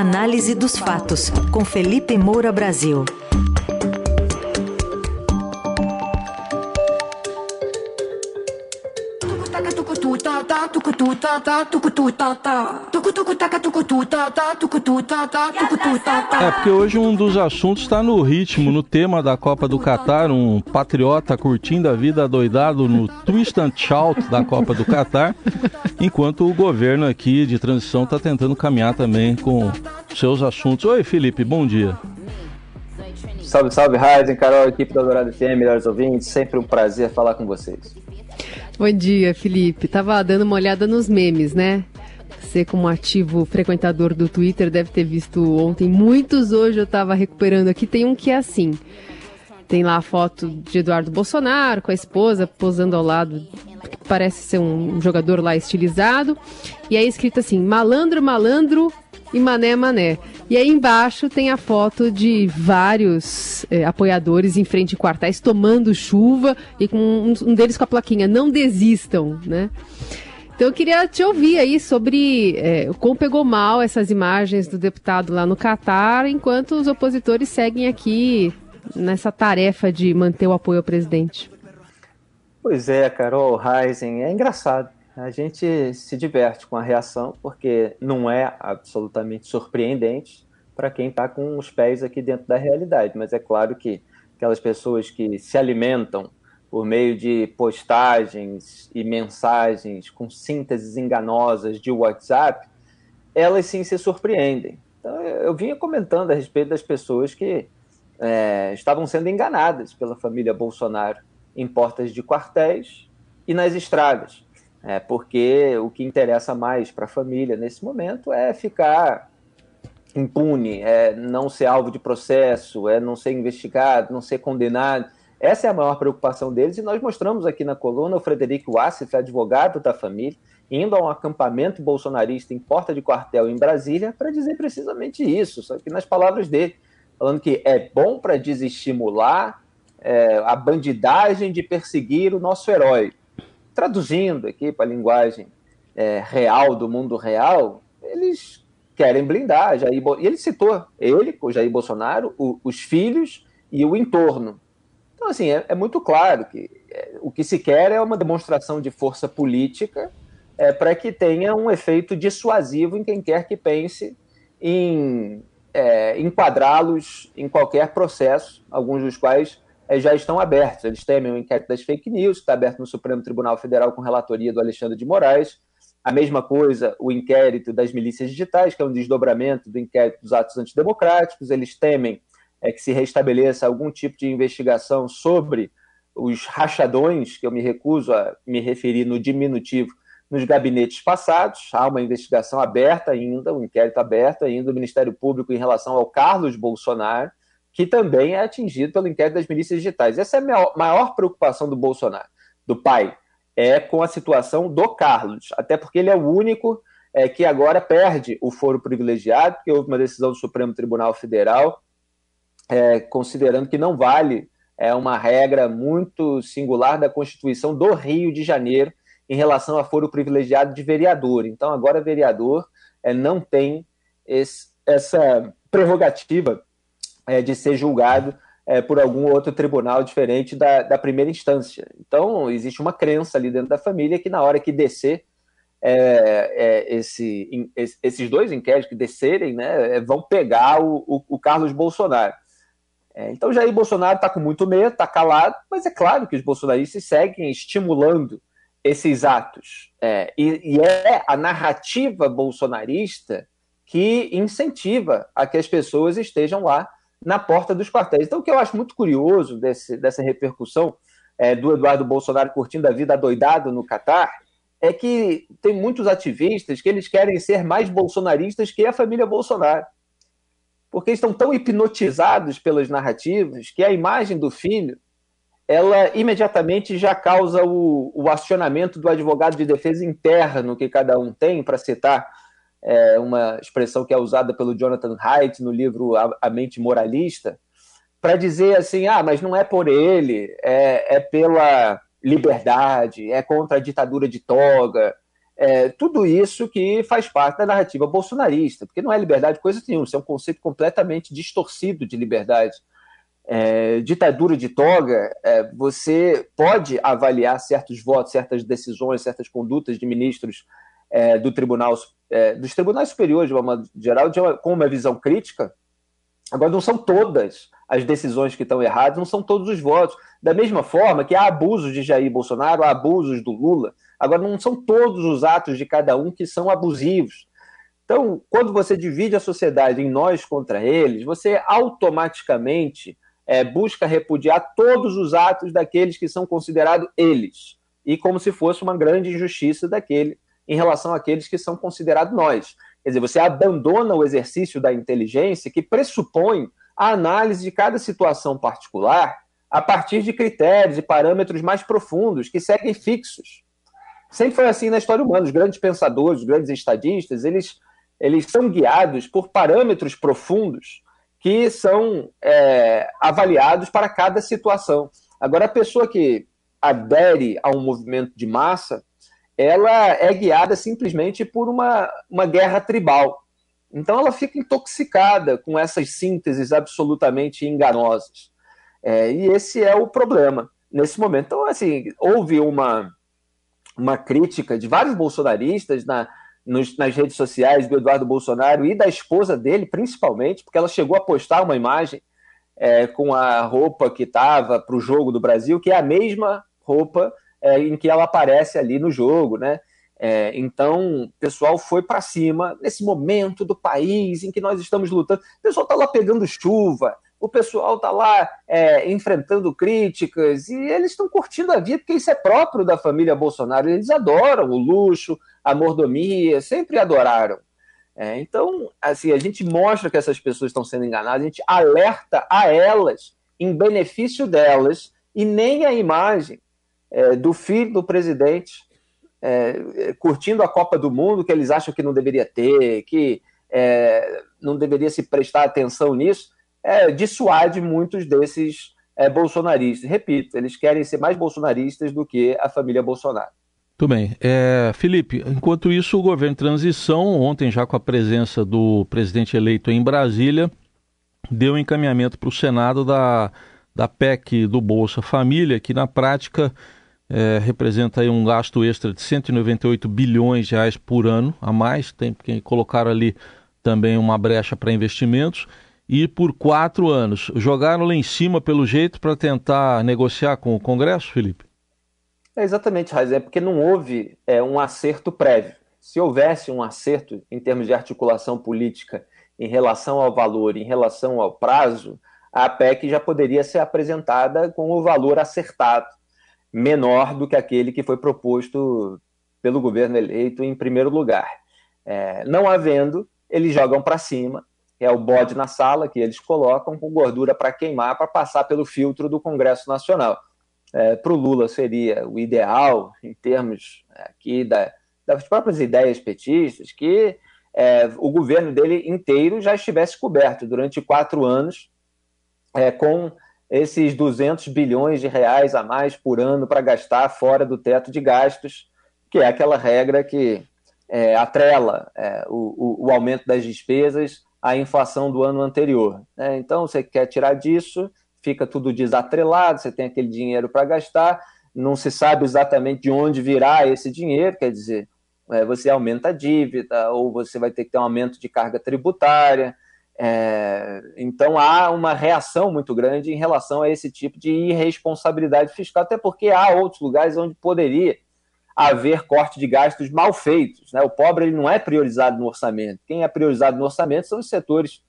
Análise dos fatos, com Felipe Moura Brasil. É, porque hoje um dos assuntos está no ritmo, no tema da Copa do Catar, um patriota curtindo a vida doidado no twist and shout da Copa do Catar, enquanto o governo aqui de transição está tentando caminhar também com seus assuntos. Oi, Felipe, bom dia. Salve, salve, Ryzen, Carol, equipe da Dourado FM, melhores ouvintes, sempre um prazer falar com vocês. Bom dia, Felipe. Tava dando uma olhada nos memes, né? Você, como ativo frequentador do Twitter, deve ter visto ontem muitos. Hoje eu tava recuperando aqui. Tem um que é assim: tem lá a foto de Eduardo Bolsonaro com a esposa posando ao lado, que parece ser um jogador lá estilizado. E aí escrito assim: malandro, malandro, e Mané Mané. E aí embaixo tem a foto de vários é, apoiadores em frente a quartéis tomando chuva e com um, um, deles com a plaquinha não desistam, né? Então eu queria te ouvir aí sobre é, como pegou mal essas imagens do deputado lá no Catar, enquanto os opositores seguem aqui nessa tarefa de manter o apoio ao presidente. Pois é, Carol Heisen, é engraçado a gente se diverte com a reação, porque não é absolutamente surpreendente para quem está com os pés aqui dentro da realidade. Mas é claro que aquelas pessoas que se alimentam por meio de postagens e mensagens com sínteses enganosas de WhatsApp, elas sim se surpreendem. Então, eu vinha comentando a respeito das pessoas que é, estavam sendo enganadas pela família Bolsonaro em portas de quartéis e nas estradas é, porque o que interessa mais para a família nesse momento é ficar impune, é não ser alvo de processo, é não ser investigado, não ser condenado. Essa é a maior preocupação deles e nós mostramos aqui na coluna o Frederico Wassef, advogado da família, indo a um acampamento bolsonarista em porta de quartel em Brasília para dizer precisamente isso, só que nas palavras dele, falando que é bom para desestimular é, a bandidagem de perseguir o nosso herói traduzindo aqui para a linguagem é, real do mundo real, eles querem blindar Jair E ele citou ele, o Jair Bolsonaro, o, os filhos e o entorno. Então, assim, é, é muito claro que é, o que se quer é uma demonstração de força política é, para que tenha um efeito dissuasivo em quem quer que pense em é, enquadrá-los em qualquer processo, alguns dos quais já estão abertos. Eles temem o inquérito das fake news, que está aberto no Supremo Tribunal Federal com relatoria do Alexandre de Moraes. A mesma coisa, o inquérito das milícias digitais, que é um desdobramento do inquérito dos atos antidemocráticos. Eles temem é, que se restabeleça algum tipo de investigação sobre os rachadões, que eu me recuso a me referir no diminutivo, nos gabinetes passados. Há uma investigação aberta ainda, um inquérito aberto ainda do Ministério Público em relação ao Carlos Bolsonaro que também é atingido pelo inquérito das milícias digitais. Essa é a maior, preocupação do Bolsonaro, do pai, é com a situação do Carlos, até porque ele é o único é, que agora perde o foro privilegiado, porque houve uma decisão do Supremo Tribunal Federal é, considerando que não vale é uma regra muito singular da Constituição do Rio de Janeiro em relação a foro privilegiado de vereador. Então, agora, vereador é, não tem esse, essa prerrogativa é, de ser julgado é, por algum outro tribunal diferente da, da, primeira instância. Então, existe uma crença ali dentro da família que na hora que descer é, é esse, in, esses dois inquéritos que descerem, né, é, vão pegar o, o, o Carlos Bolsonaro. É, então, Jair Bolsonaro está com muito medo, está calado, mas é claro que os bolsonaristas seguem estimulando esses atos. É, e, e, é a narrativa bolsonarista que incentiva a que as pessoas estejam lá na porta dos quartéis. Então, o que eu acho muito curioso desse, dessa repercussão é, do Eduardo Bolsonaro curtindo a vida doidado no Catar é que tem muitos ativistas que eles querem ser mais bolsonaristas que a família Bolsonaro. Porque estão tão hipnotizados pelas narrativas que a imagem do filho ela imediatamente já causa o, o acionamento do advogado de defesa interno que cada um tem, para citar é uma expressão que é usada pelo Jonathan Haidt no livro A, Mente Moralista, para dizer assim: ah, mas não é por ele, é, é pela liberdade, é contra a ditadura de toga, É, tudo isso que faz parte da narrativa bolsonarista, porque não é liberdade coisa nenhuma, isso é um conceito completamente distorcido de liberdade. É, ditadura de toga, é, você pode avaliar certos votos, certas decisões, certas condutas de ministros é, do tribunal, é, dos tribunais superiores, de uma modo geral, de uma, com uma visão crítica. Agora, não são todas as decisões que estão erradas, não são todos os votos. Da mesma forma que há abusos de Jair Bolsonaro, há abusos do Lula. Agora, não são todos os atos de cada um que são abusivos. Então, quando você divide a sociedade em nós contra eles, você automaticamente é, busca repudiar todos os atos daqueles que são considerados eles, e como se fosse uma grande injustiça daquele em relação àqueles que são considerados nós. Quer dizer, você abandona o exercício da inteligência que pressupõe a análise de cada situação particular a partir de critérios e parâmetros mais profundos que seguem fixos. Sempre foi assim na história humana. Os grandes pensadores, os grandes estadistas, eles, eles são guiados por parâmetros profundos que são é, avaliados para cada situação. Agora, a pessoa que adere a um movimento de massa, ela é guiada simplesmente por uma, uma guerra tribal. Então, ela fica intoxicada com essas sínteses absolutamente enganosas. É, e esse é o problema nesse momento. Então, assim, houve uma, uma crítica de vários bolsonaristas na, nos, nas redes sociais do Eduardo Bolsonaro e da esposa dele, principalmente, porque ela chegou a postar uma imagem é, com a roupa que estava para o jogo do Brasil, que é a mesma roupa é, em que ela aparece ali no jogo, né? É, então, o pessoal foi para cima nesse momento do país em que nós estamos lutando. O pessoal está lá pegando chuva, o pessoal está lá é, enfrentando críticas e eles estão curtindo a vida, porque isso é próprio da família Bolsonaro. Eles adoram o luxo, a mordomia, sempre adoraram. É, então, assim, a gente mostra que essas pessoas estão sendo enganadas, a gente alerta a elas em benefício delas e nem a imagem é, do filho do presidente é, curtindo a Copa do Mundo, que eles acham que não deveria ter, que é, não deveria se prestar atenção nisso é, dissuade muitos desses é, bolsonaristas. Repito, eles querem ser mais bolsonaristas do que a família Bolsonaro. Muito bem. É, Felipe, enquanto isso, o governo de transição, ontem já com a presença do presidente eleito em Brasília, deu encaminhamento para o Senado da, da PEC do Bolsa Família, que na prática é, representa aí um gasto extra de 198 bilhões de reais por ano a mais, tem que colocar ali também uma brecha para investimentos e por quatro anos. Jogaram lá em cima, pelo jeito, para tentar negociar com o Congresso, Felipe? É exatamente, Raiz, é porque não houve é, um acerto prévio. Se houvesse um acerto em termos de articulação política em relação ao valor, em relação ao prazo, a PEC já poderia ser apresentada com o valor acertado, menor do que aquele que foi proposto pelo governo eleito em primeiro lugar. É, não havendo, eles jogam para cima é o bode na sala que eles colocam com gordura para queimar para passar pelo filtro do Congresso Nacional. É, para o Lula seria o ideal em termos é, aqui da, das próprias ideias petistas que é, o governo dele inteiro já estivesse coberto durante quatro anos é, com esses 200 bilhões de reais a mais por ano para gastar fora do teto de gastos, que é aquela regra que é, atrela é, o, o, aumento das despesas a inflação do ano anterior. Né? Então, você quer tirar disso, fica tudo desatrelado, você tem aquele dinheiro para gastar, não se sabe exatamente de onde virá esse dinheiro, quer dizer, é, você aumenta a dívida, ou você vai ter que ter um aumento de carga tributária. É, então há uma reação muito grande em relação a esse tipo de irresponsabilidade fiscal, até porque há outros lugares onde poderia haver corte de gastos mal feitos. Né? O pobre ele não é priorizado no orçamento. Quem é priorizado no orçamento são os setores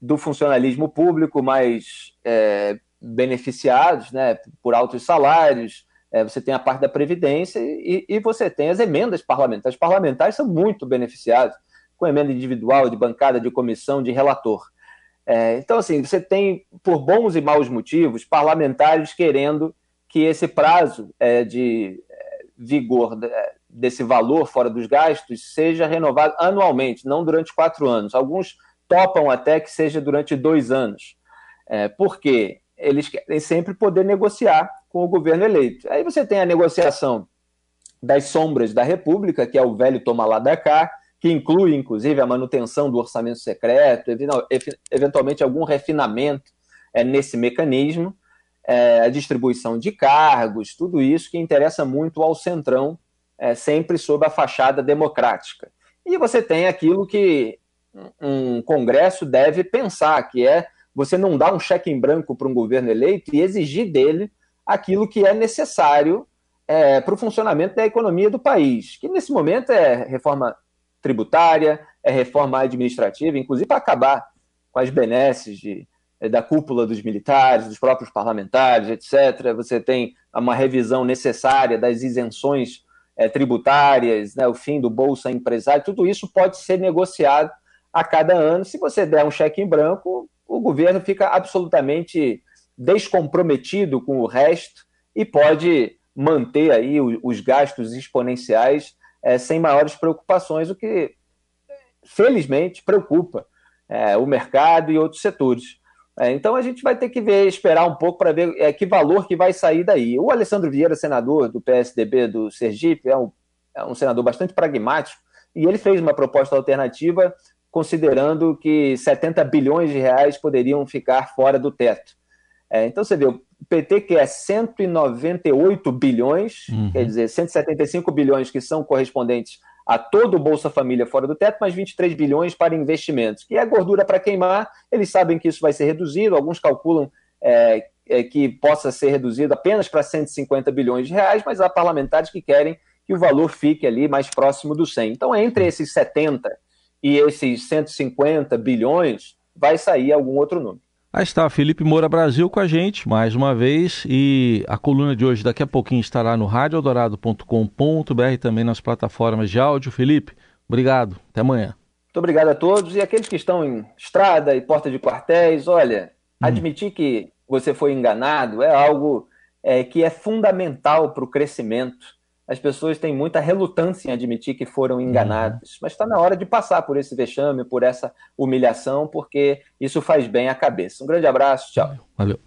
do funcionalismo público mais é, beneficiados né, por altos salários. É, você tem a parte da Previdência e, e, você tem as emendas parlamentares. Os parlamentares são muito beneficiados com emenda individual, de bancada, de comissão, de relator. É, então, assim, você tem, por bons e maus motivos, parlamentares querendo que esse prazo é, de vigor desse valor fora dos gastos seja renovado anualmente, não durante quatro anos. Alguns topam até que seja durante dois anos. É, porque eles querem sempre poder negociar com o governo eleito. Aí você tem a negociação das sombras da República, que é o velho toma lá da cá, que inclui, inclusive, a manutenção do orçamento secreto, eventualmente algum refinamento é, nesse mecanismo, é, a distribuição de cargos, tudo isso que interessa muito ao Centrão, é, sempre sob a fachada democrática. E você tem aquilo que um Congresso deve pensar, que é você não dar um cheque em branco para um governo eleito e exigir dele aquilo que é necessário é, para o funcionamento da economia do país, que nesse momento é reforma tributária, é reforma administrativa, inclusive para acabar com as benesses de, da cúpula dos militares, dos próprios parlamentares, etc. Você tem uma revisão necessária das isenções é, tributárias, né, o fim do Bolsa Empresário, tudo isso pode ser negociado a cada ano. Se você der um cheque em branco, o governo fica absolutamente descomprometido com o resto e pode manter aí os gastos exponenciais é, sem maiores preocupações, o que felizmente preocupa é, o mercado e outros setores. É, então a gente vai ter que ver, esperar um pouco para ver é, que valor que vai sair daí. O Alessandro Vieira, senador do PSDB do Sergipe, é um, é um senador bastante pragmático e ele fez uma proposta alternativa considerando que 70 bilhões de reais poderiam ficar fora do teto. É, então você vê, PT quer 198 bilhões, uhum. quer dizer, 175 bilhões que são correspondentes a todo o Bolsa Família fora do teto, mais 23 bilhões para investimentos, que é gordura para queimar. Eles sabem que isso vai ser reduzido, alguns calculam é, é, que possa ser reduzido apenas para 150 bilhões de reais, mas há parlamentares que querem que o valor fique ali mais próximo do 100. Então, entre esses 70 e esses 150 bilhões, vai sair algum outro número. Aí está, Felipe Moura Brasil com a gente, mais uma vez, e a coluna de hoje daqui a pouquinho estará no radioeldorado.com.br também nas plataformas de áudio. Felipe, obrigado, até amanhã. Muito obrigado a todos, e aqueles que estão em estrada e porta de quartéis, olha, hum. admitir que você foi enganado é algo é, que é fundamental para o crescimento as pessoas têm muita relutância em admitir que foram enganadas. Uhum. Mas está na hora de passar por esse vexame, por essa humilhação, porque isso faz bem à cabeça. Um grande abraço, tchau. Valeu.